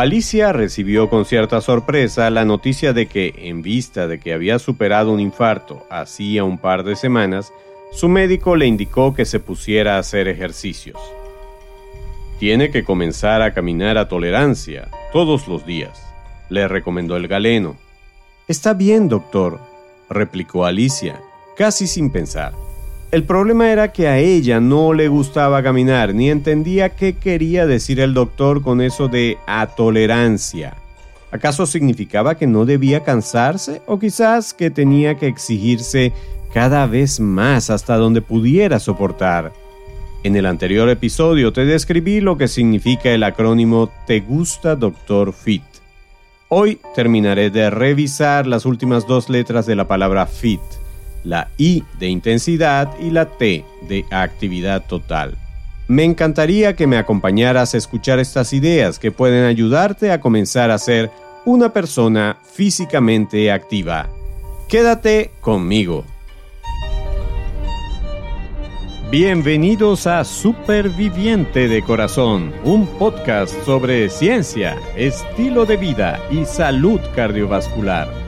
Alicia recibió con cierta sorpresa la noticia de que, en vista de que había superado un infarto hacía un par de semanas, su médico le indicó que se pusiera a hacer ejercicios. Tiene que comenzar a caminar a tolerancia todos los días, le recomendó el galeno. Está bien, doctor, replicó Alicia, casi sin pensar. El problema era que a ella no le gustaba caminar ni entendía qué quería decir el doctor con eso de a tolerancia. ¿Acaso significaba que no debía cansarse o quizás que tenía que exigirse cada vez más hasta donde pudiera soportar? En el anterior episodio te describí lo que significa el acrónimo Te gusta Doctor Fit. Hoy terminaré de revisar las últimas dos letras de la palabra fit la I de intensidad y la T de actividad total. Me encantaría que me acompañaras a escuchar estas ideas que pueden ayudarte a comenzar a ser una persona físicamente activa. Quédate conmigo. Bienvenidos a Superviviente de Corazón, un podcast sobre ciencia, estilo de vida y salud cardiovascular.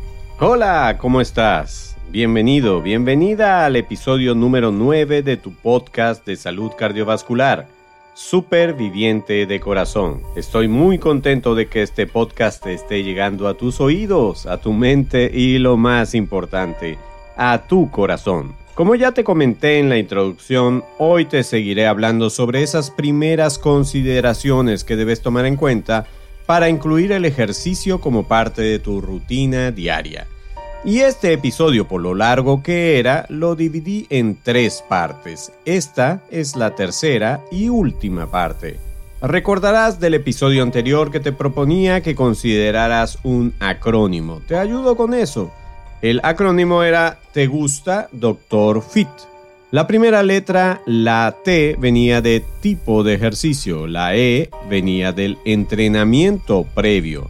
Hola, ¿cómo estás? Bienvenido, bienvenida al episodio número 9 de tu podcast de salud cardiovascular, Superviviente de Corazón. Estoy muy contento de que este podcast esté llegando a tus oídos, a tu mente y lo más importante, a tu corazón. Como ya te comenté en la introducción, hoy te seguiré hablando sobre esas primeras consideraciones que debes tomar en cuenta para incluir el ejercicio como parte de tu rutina diaria. Y este episodio, por lo largo que era, lo dividí en tres partes. Esta es la tercera y última parte. Recordarás del episodio anterior que te proponía que consideraras un acrónimo. Te ayudo con eso. El acrónimo era Te gusta Doctor Fit. La primera letra, la T, venía de tipo de ejercicio, la E venía del entrenamiento previo,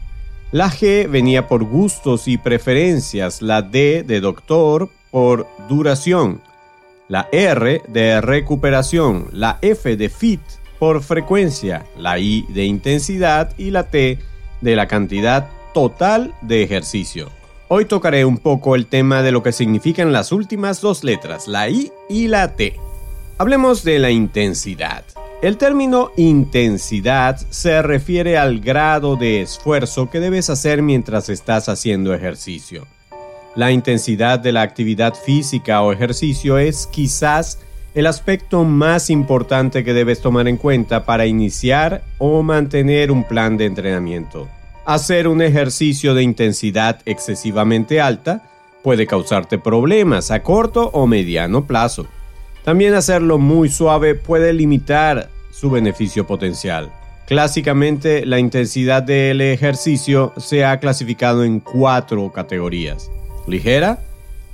la G venía por gustos y preferencias, la D de doctor por duración, la R de recuperación, la F de fit por frecuencia, la I de intensidad. Y la T de la cantidad total de ejercicio. Hoy tocaré un poco el tema de lo que significan las últimas dos letras, la I y la T. Hablemos de la intensidad. El término intensidad se refiere al grado de esfuerzo que debes hacer mientras estás haciendo ejercicio. La intensidad de la actividad física o ejercicio es quizás el aspecto más importante que debes tomar en cuenta para iniciar o mantener un plan de entrenamiento. Hacer un ejercicio de intensidad excesivamente alta puede causarte problemas a corto o mediano plazo. También hacerlo muy suave puede limitar su beneficio potencial. Clásicamente, la intensidad del ejercicio se ha clasificado en cuatro categorías. Ligera,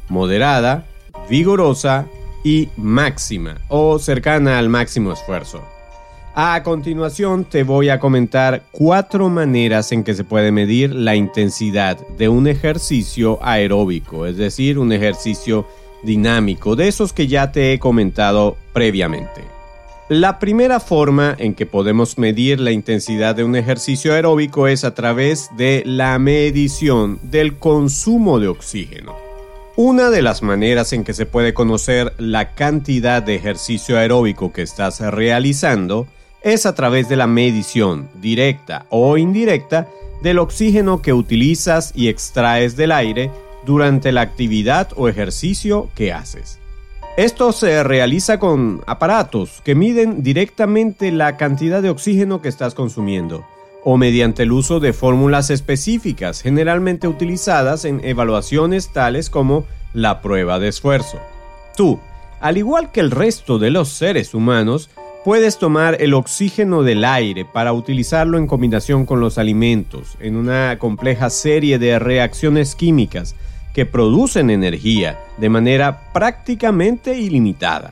moderada, vigorosa y máxima o cercana al máximo esfuerzo. A continuación te voy a comentar cuatro maneras en que se puede medir la intensidad de un ejercicio aeróbico, es decir, un ejercicio dinámico, de esos que ya te he comentado previamente. La primera forma en que podemos medir la intensidad de un ejercicio aeróbico es a través de la medición del consumo de oxígeno. Una de las maneras en que se puede conocer la cantidad de ejercicio aeróbico que estás realizando es a través de la medición directa o indirecta del oxígeno que utilizas y extraes del aire durante la actividad o ejercicio que haces. Esto se realiza con aparatos que miden directamente la cantidad de oxígeno que estás consumiendo o mediante el uso de fórmulas específicas generalmente utilizadas en evaluaciones tales como la prueba de esfuerzo. Tú, al igual que el resto de los seres humanos, Puedes tomar el oxígeno del aire para utilizarlo en combinación con los alimentos en una compleja serie de reacciones químicas que producen energía de manera prácticamente ilimitada.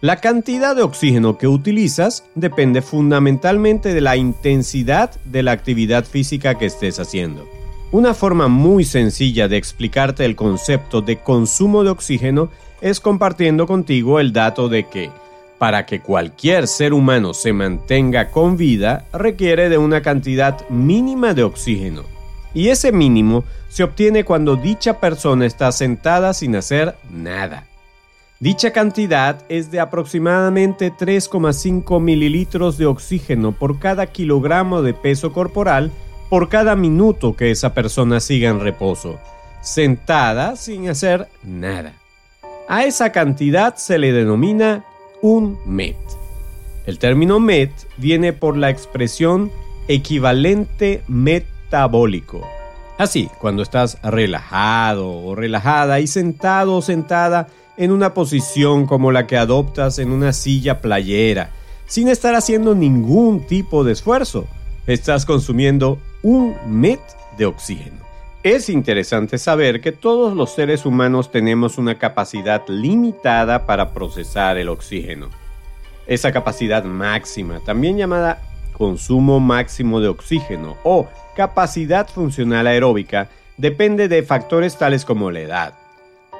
La cantidad de oxígeno que utilizas depende fundamentalmente de la intensidad de la actividad física que estés haciendo. Una forma muy sencilla de explicarte el concepto de consumo de oxígeno es compartiendo contigo el dato de que para que cualquier ser humano se mantenga con vida requiere de una cantidad mínima de oxígeno. Y ese mínimo se obtiene cuando dicha persona está sentada sin hacer nada. Dicha cantidad es de aproximadamente 3,5 mililitros de oxígeno por cada kilogramo de peso corporal por cada minuto que esa persona siga en reposo, sentada sin hacer nada. A esa cantidad se le denomina un MET. El término MET viene por la expresión equivalente metabólico. Así, cuando estás relajado o relajada y sentado o sentada en una posición como la que adoptas en una silla playera, sin estar haciendo ningún tipo de esfuerzo, estás consumiendo un MET de oxígeno. Es interesante saber que todos los seres humanos tenemos una capacidad limitada para procesar el oxígeno. Esa capacidad máxima, también llamada consumo máximo de oxígeno o capacidad funcional aeróbica, depende de factores tales como la edad.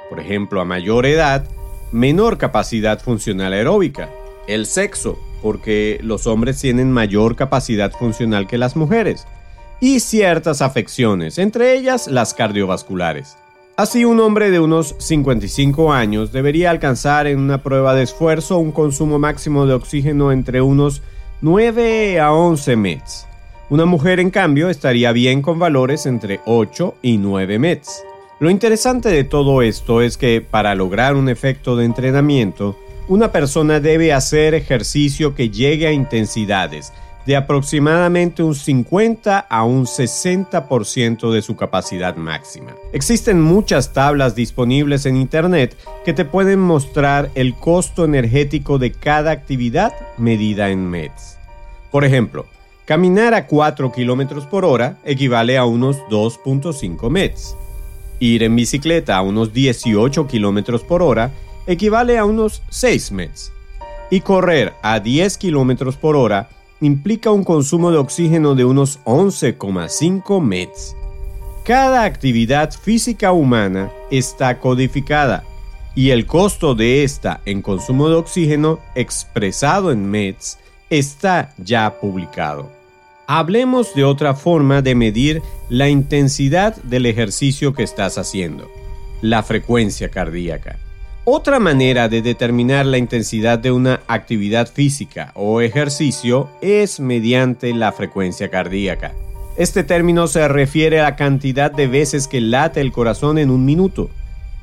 Por ejemplo, a mayor edad, menor capacidad funcional aeróbica. El sexo, porque los hombres tienen mayor capacidad funcional que las mujeres y ciertas afecciones, entre ellas las cardiovasculares. Así, un hombre de unos 55 años debería alcanzar en una prueba de esfuerzo un consumo máximo de oxígeno entre unos 9 a 11 METs. Una mujer, en cambio, estaría bien con valores entre 8 y 9 METs. Lo interesante de todo esto es que para lograr un efecto de entrenamiento, una persona debe hacer ejercicio que llegue a intensidades de aproximadamente un 50 a un 60% de su capacidad máxima. Existen muchas tablas disponibles en Internet que te pueden mostrar el costo energético de cada actividad medida en METs. Por ejemplo, caminar a 4 km por hora equivale a unos 2.5 METs. Ir en bicicleta a unos 18 km por hora equivale a unos 6 METs. Y correr a 10 km por hora implica un consumo de oxígeno de unos 11,5 METs. Cada actividad física humana está codificada y el costo de esta en consumo de oxígeno expresado en METs está ya publicado. Hablemos de otra forma de medir la intensidad del ejercicio que estás haciendo, la frecuencia cardíaca. Otra manera de determinar la intensidad de una actividad física o ejercicio es mediante la frecuencia cardíaca. Este término se refiere a la cantidad de veces que late el corazón en un minuto.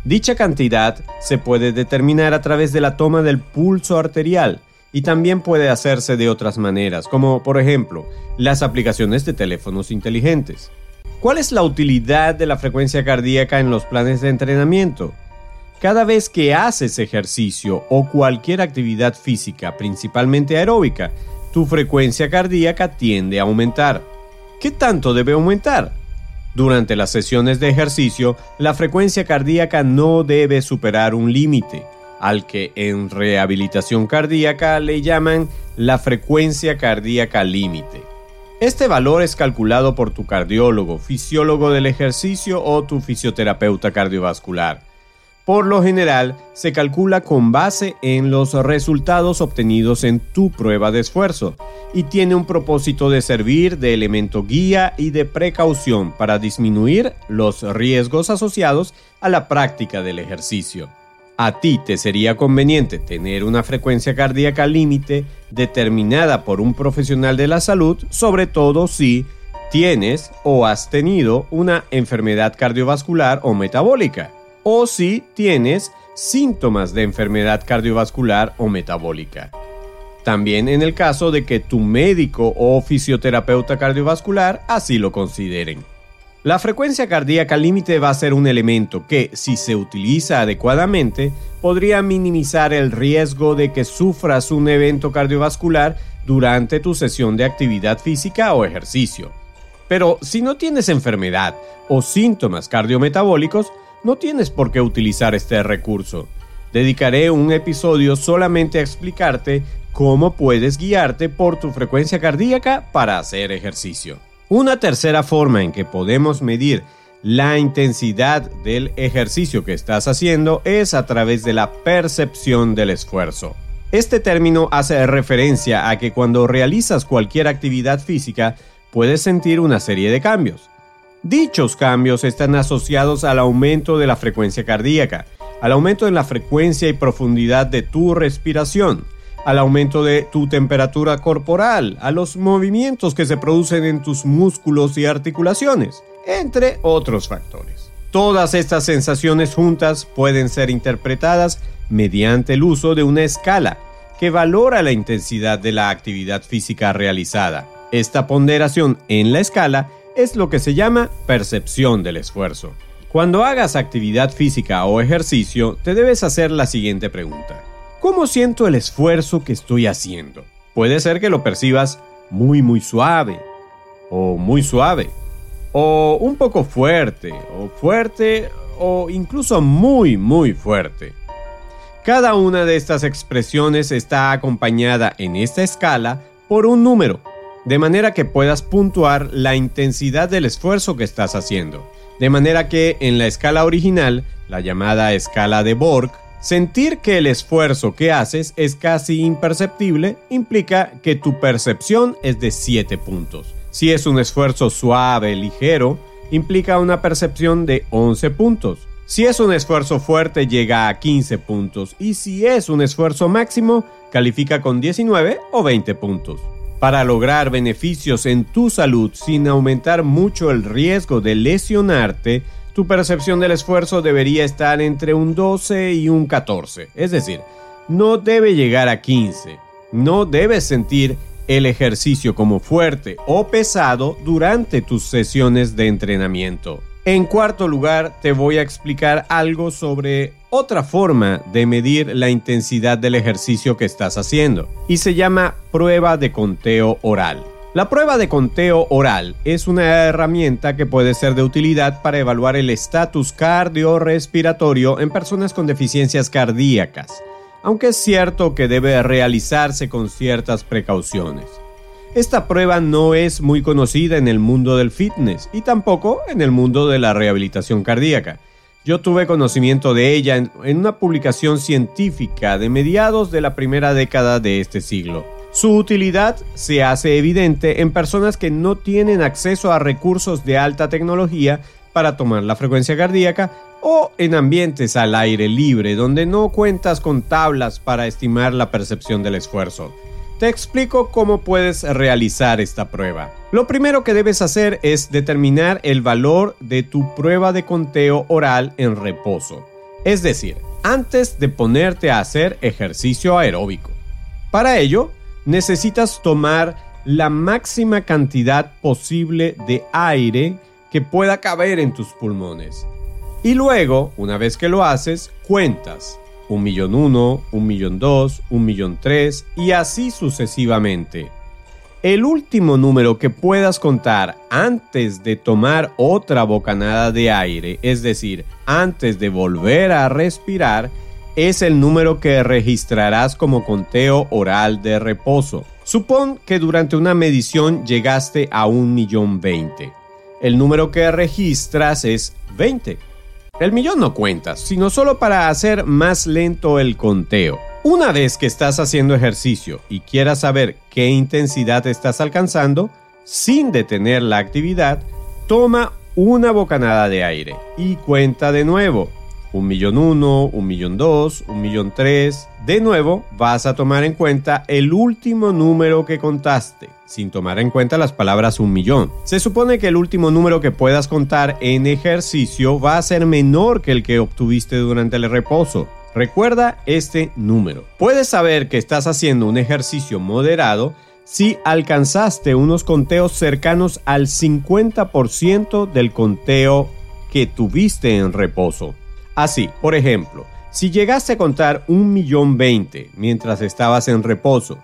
Dicha cantidad se puede determinar a través de la toma del pulso arterial y también puede hacerse de otras maneras, como por ejemplo las aplicaciones de teléfonos inteligentes. ¿Cuál es la utilidad de la frecuencia cardíaca en los planes de entrenamiento? Cada vez que haces ejercicio o cualquier actividad física, principalmente aeróbica, tu frecuencia cardíaca tiende a aumentar. ¿Qué tanto debe aumentar? Durante las sesiones de ejercicio, la frecuencia cardíaca no debe superar un límite, al que en rehabilitación cardíaca le llaman la frecuencia cardíaca límite. Este valor es calculado por tu cardiólogo, fisiólogo del ejercicio o tu fisioterapeuta cardiovascular por lo general, se calcula con base en los resultados obtenidos en tu prueba de esfuerzo y tiene un propósito de servir de elemento guía y de precaución para disminuir los riesgos asociados a la práctica del ejercicio. A ti te sería conveniente tener una frecuencia cardíaca límite determinada por un profesional de la salud, sobre todo si tienes o has tenido una enfermedad cardiovascular o metabólica o si tienes síntomas de enfermedad cardiovascular o metabólica. También en el caso de que tu médico o fisioterapeuta cardiovascular así lo consideren. La frecuencia cardíaca límite va a ser un elemento que, si se utiliza adecuadamente, podría minimizar el riesgo de que sufras un evento cardiovascular durante tu sesión de actividad física o ejercicio. Pero si no tienes enfermedad o síntomas cardiometabólicos, no tienes por qué utilizar este recurso. Dedicaré un episodio solamente a explicarte cómo puedes guiarte por tu frecuencia cardíaca para hacer ejercicio. Una tercera forma en que podemos medir la intensidad del ejercicio que estás haciendo es a través de la percepción del esfuerzo. Este término hace referencia a que cuando realizas cualquier actividad física puedes sentir una serie de cambios. Dichos cambios están asociados al aumento de la frecuencia cardíaca, al aumento en la frecuencia y profundidad de tu respiración, al aumento de tu temperatura corporal, a los movimientos que se producen en tus músculos y articulaciones, entre otros factores. Todas estas sensaciones juntas pueden ser interpretadas mediante el uso de una escala que valora la intensidad de la actividad física realizada. Esta ponderación en la escala es lo que se llama percepción del esfuerzo. Cuando hagas actividad física o ejercicio, te debes hacer la siguiente pregunta. ¿Cómo siento el esfuerzo que estoy haciendo? Puede ser que lo percibas muy muy suave, o muy suave, o un poco fuerte, o fuerte, o incluso muy muy fuerte. Cada una de estas expresiones está acompañada en esta escala por un número, de manera que puedas puntuar la intensidad del esfuerzo que estás haciendo. De manera que en la escala original, la llamada escala de Borg, Sentir que el esfuerzo que haces es casi imperceptible implica que tu percepción es de 7 puntos. Si es un esfuerzo suave, ligero, implica una percepción de 11 puntos. Si es un esfuerzo fuerte llega a 15 puntos y si es un esfuerzo máximo califica con 19 o 20 puntos. Para lograr beneficios en tu salud sin aumentar mucho el riesgo de lesionarte, tu percepción del esfuerzo debería estar entre un 12 y un 14. Es decir, no debe llegar a 15. No debes sentir el ejercicio como fuerte o pesado durante tus sesiones de entrenamiento. En cuarto lugar, te voy a explicar algo sobre otra forma de medir la intensidad del ejercicio que estás haciendo y se llama prueba de conteo oral. La prueba de conteo oral es una herramienta que puede ser de utilidad para evaluar el estatus cardiorrespiratorio en personas con deficiencias cardíacas, aunque es cierto que debe realizarse con ciertas precauciones. Esta prueba no es muy conocida en el mundo del fitness y tampoco en el mundo de la rehabilitación cardíaca. Yo tuve conocimiento de ella en, una publicación científica de mediados de la primera década de este siglo. Su utilidad se hace evidente en personas que no tienen acceso a recursos de alta tecnología para tomar la frecuencia cardíaca o en ambientes al aire libre donde no cuentas con tablas para estimar la percepción del esfuerzo. Te explico cómo puedes realizar esta prueba. Lo primero que debes hacer es determinar el valor de tu prueba de conteo oral en reposo, es decir, antes de ponerte a hacer ejercicio aeróbico. Para ello, necesitas tomar la máxima cantidad posible de aire que pueda caber en tus pulmones. Y luego, una vez que lo haces, cuentas un millón uno, un millón dos, un millón tres y así sucesivamente. El último número que puedas contar antes de tomar otra bocanada de aire, es decir, antes de volver a respirar, es el número que registrarás como conteo oral de reposo. Supón que durante una medición llegaste a un millón veinte. El número que registras es 20. El millón no cuentas, sino solo para hacer más lento el conteo. Una vez que estás haciendo ejercicio y quieras saber qué intensidad estás alcanzando, sin detener la actividad, toma una bocanada de aire y cuenta de nuevo un millón uno, un millón dos, un millón tres. De nuevo, vas a tomar en cuenta el último número que contaste, sin tomar en cuenta las palabras un millón. Se supone que el último número que puedas contar en ejercicio va a ser menor que el que obtuviste durante el reposo. Recuerda este número. Puedes saber que estás haciendo un ejercicio moderado si alcanzaste unos conteos cercanos al 50% del conteo que tuviste en reposo. Así, por ejemplo, si llegaste a contar un millón veinte mientras estabas en reposo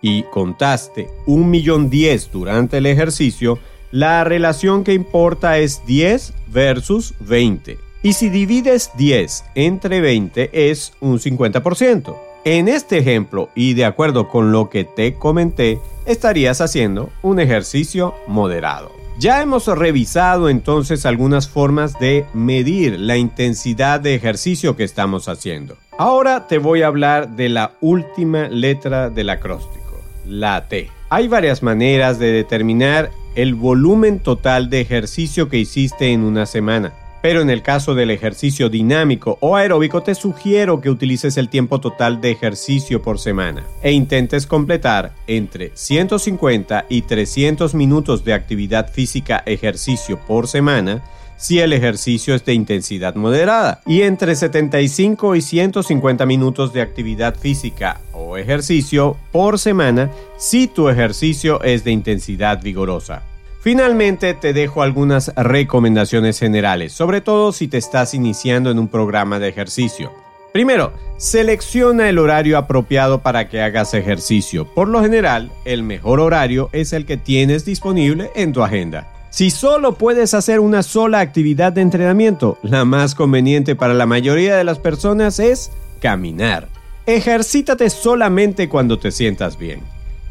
y contaste un millón diez durante el ejercicio, la relación que importa es 10 versus 20. Y si divides 10 entre 20 es un 50%. En este ejemplo, y de acuerdo con lo que te comenté, estarías haciendo un ejercicio moderado. Ya hemos revisado entonces algunas formas de medir la intensidad de ejercicio que estamos haciendo. Ahora te voy a hablar de la última letra del acróstico, la T. Hay varias maneras de determinar el volumen total de ejercicio que hiciste en una semana. Pero en el caso del ejercicio dinámico o aeróbico te sugiero que utilices el tiempo total de ejercicio por semana e intentes completar entre 150 y 300 minutos de actividad física ejercicio por semana si el ejercicio es de intensidad moderada y entre 75 y 150 minutos de actividad física o ejercicio por semana si tu ejercicio es de intensidad vigorosa. Finalmente te dejo algunas recomendaciones generales, sobre todo si te estás iniciando en un programa de ejercicio. Primero, selecciona el horario apropiado para que hagas ejercicio. Por lo general, el mejor horario es el que tienes disponible en tu agenda. Si solo puedes hacer una sola actividad de entrenamiento, la más conveniente para la mayoría de las personas es caminar. Ejercítate solamente cuando te sientas bien.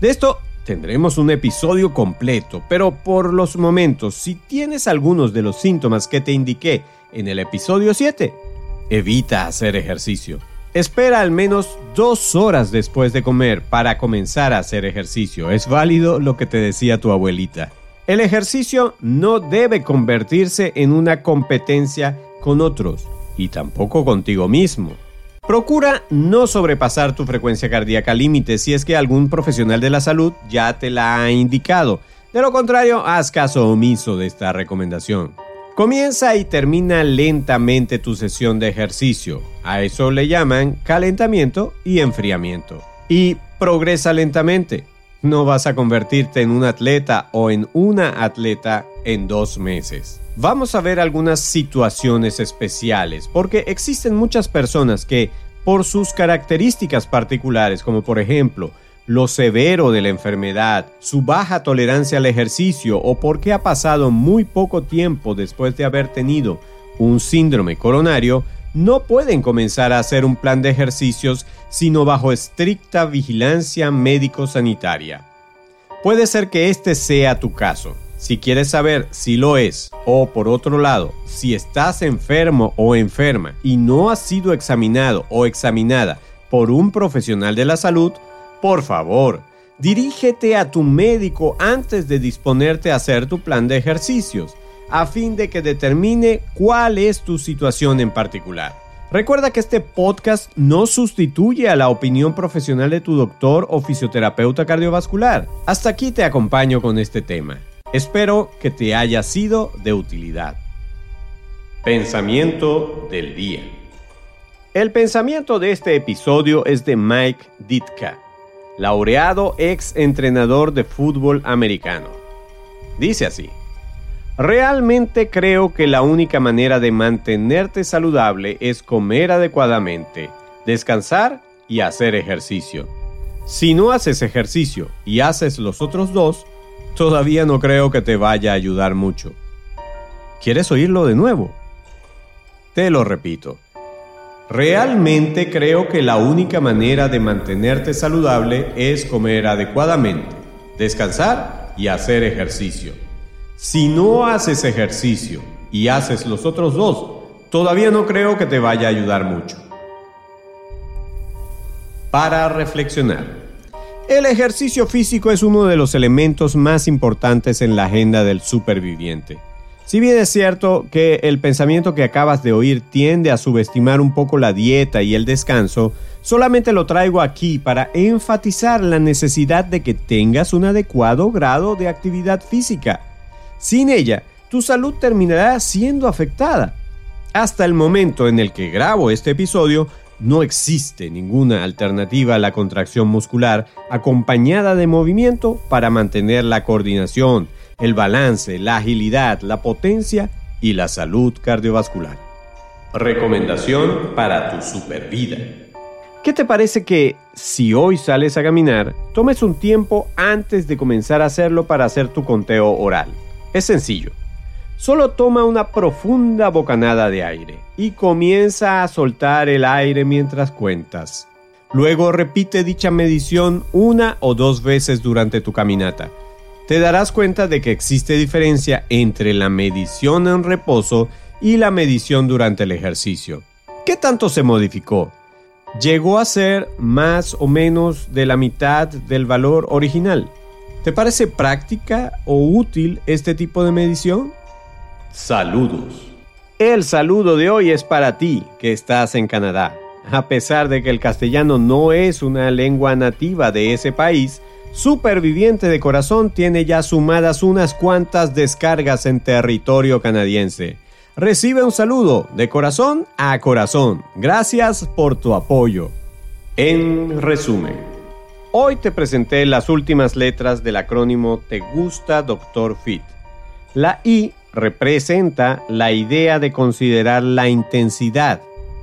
De esto Tendremos un episodio completo, pero por los momentos, si tienes algunos de los síntomas que te indiqué en el episodio 7, evita hacer ejercicio. Espera al menos dos horas después de comer para comenzar a hacer ejercicio. Es válido lo que te decía tu abuelita. El ejercicio no debe convertirse en una competencia con otros y tampoco contigo mismo. Procura no sobrepasar tu frecuencia cardíaca límite si es que algún profesional de la salud ya te la ha indicado. De lo contrario, haz caso omiso de esta recomendación. Comienza y termina lentamente tu sesión de ejercicio. A eso le llaman calentamiento y enfriamiento. Y progresa lentamente. No vas a convertirte en un atleta o en una atleta en dos meses. Vamos a ver algunas situaciones especiales, porque existen muchas personas que, por sus características particulares, como por ejemplo, lo severo de la enfermedad, su baja tolerancia al ejercicio o porque ha pasado muy poco tiempo después de haber tenido un síndrome coronario, no pueden comenzar a hacer un plan de ejercicios sino bajo estricta vigilancia médico-sanitaria. Puede ser que este sea tu caso. Si quieres saber si lo es o por otro lado, si estás enfermo o enferma y no has sido examinado o examinada por un profesional de la salud, por favor, dirígete a tu médico antes de disponerte a hacer tu plan de ejercicios, a fin de que determine cuál es tu situación en particular. Recuerda que este podcast no sustituye a la opinión profesional de tu doctor o fisioterapeuta cardiovascular. Hasta aquí te acompaño con este tema. Espero que te haya sido de utilidad. Pensamiento del día. El pensamiento de este episodio es de Mike Ditka, laureado ex entrenador de fútbol americano. Dice así, realmente creo que la única manera de mantenerte saludable es comer adecuadamente, descansar y hacer ejercicio. Si no haces ejercicio y haces los otros dos, todavía no creo que te vaya a ayudar mucho. ¿Quieres oírlo de nuevo? Te lo repito. Realmente creo que la única manera de mantenerte saludable es comer adecuadamente, descansar y hacer ejercicio. Si no haces ejercicio y haces los otros dos, todavía no creo que te vaya a ayudar mucho. Para reflexionar. El ejercicio físico es uno de los elementos más importantes en la agenda del superviviente. Si bien es cierto que el pensamiento que acabas de oír tiende a subestimar un poco la dieta y el descanso, solamente lo traigo aquí para enfatizar la necesidad de que tengas un adecuado grado de actividad física. Sin ella, tu salud terminará siendo afectada. Hasta el momento en el que grabo este episodio, No existe ninguna alternativa a la contracción muscular acompañada de movimiento para mantener la coordinación, el balance, la agilidad, la potencia y la salud cardiovascular. Recomendación para tu supervida. ¿Qué te parece que si hoy sales a caminar, tomes un tiempo antes de comenzar a hacerlo para hacer tu conteo oral? Es sencillo. Solo toma una profunda bocanada de aire y comienza a soltar el aire mientras cuentas. Luego repite dicha medición una o dos veces durante tu caminata. Te darás cuenta de que existe diferencia entre la medición en reposo y la medición durante el ejercicio. ¿Qué tanto se modificó? ¿Llegó a ser más o menos de la mitad del valor original? ¿Te parece práctica o útil este tipo de medición? Saludos. El saludo de hoy es para ti que estás en Canadá. A pesar de que el castellano no es una lengua nativa de ese país, Superviviente de Corazón tiene ya sumadas unas cuantas descargas en territorio canadiense. Recibe un saludo de corazón a corazón. Gracias por tu apoyo. En resumen, hoy te presenté las últimas letras del acrónimo Te gusta Dr. Fit. La I representa la idea de considerar la intensidad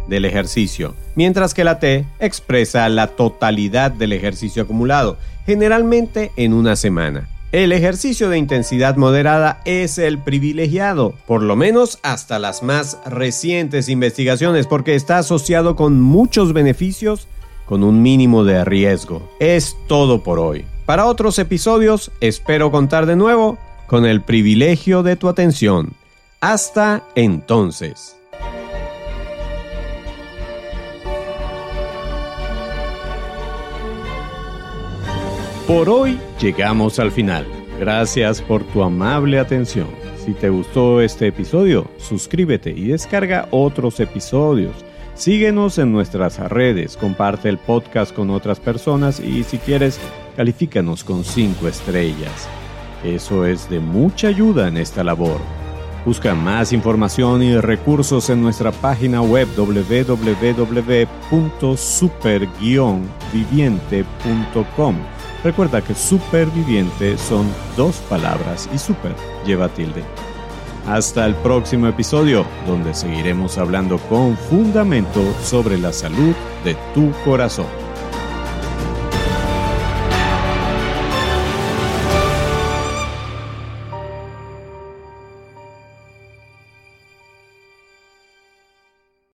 del ejercicio, mientras que la T expresa la totalidad del ejercicio acumulado, generalmente en una semana. El ejercicio de intensidad moderada es el privilegiado, por lo menos hasta las más recientes investigaciones, porque está asociado con muchos beneficios con un mínimo de riesgo. Es todo por hoy. Para otros episodios espero contar de nuevo con el privilegio de tu atención. Hasta entonces. Por hoy llegamos al final. Gracias por tu amable atención. Si te gustó este episodio, suscríbete y descarga otros episodios. Síguenos en nuestras redes, comparte el podcast con otras personas y si quieres, califícanos con 5 estrellas. Eso es de mucha ayuda en esta labor. Busca más información y recursos en nuestra página web www.super-viviente.com. Recuerda que superviviente son dos palabras y super lleva tilde. Hasta el próximo episodio, donde seguiremos hablando con fundamento sobre la salud de tu corazón.